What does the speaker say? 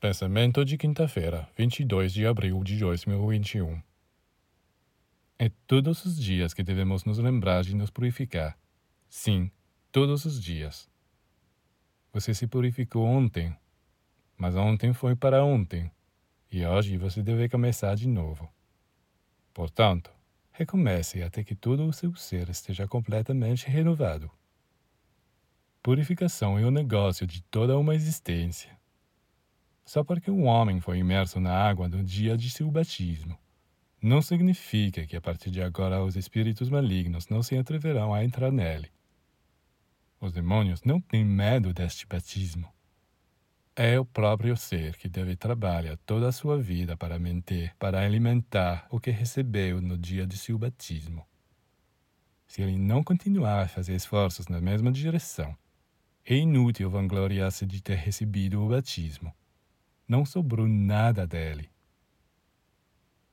Pensamento de quinta-feira, 22 de abril de 2021. É todos os dias que devemos nos lembrar de nos purificar. Sim, todos os dias. Você se purificou ontem, mas ontem foi para ontem, e hoje você deve começar de novo. Portanto, recomece até que todo o seu ser esteja completamente renovado. Purificação é o negócio de toda uma existência. Só porque um homem foi imerso na água no dia de seu batismo, não significa que a partir de agora os espíritos malignos não se atreverão a entrar nele. Os demônios não têm medo deste batismo. É o próprio ser que deve trabalhar toda a sua vida para manter, para alimentar o que recebeu no dia de seu batismo. Se ele não continuar a fazer esforços na mesma direção, é inútil vangloriar-se de ter recebido o batismo. Não sobrou nada dele.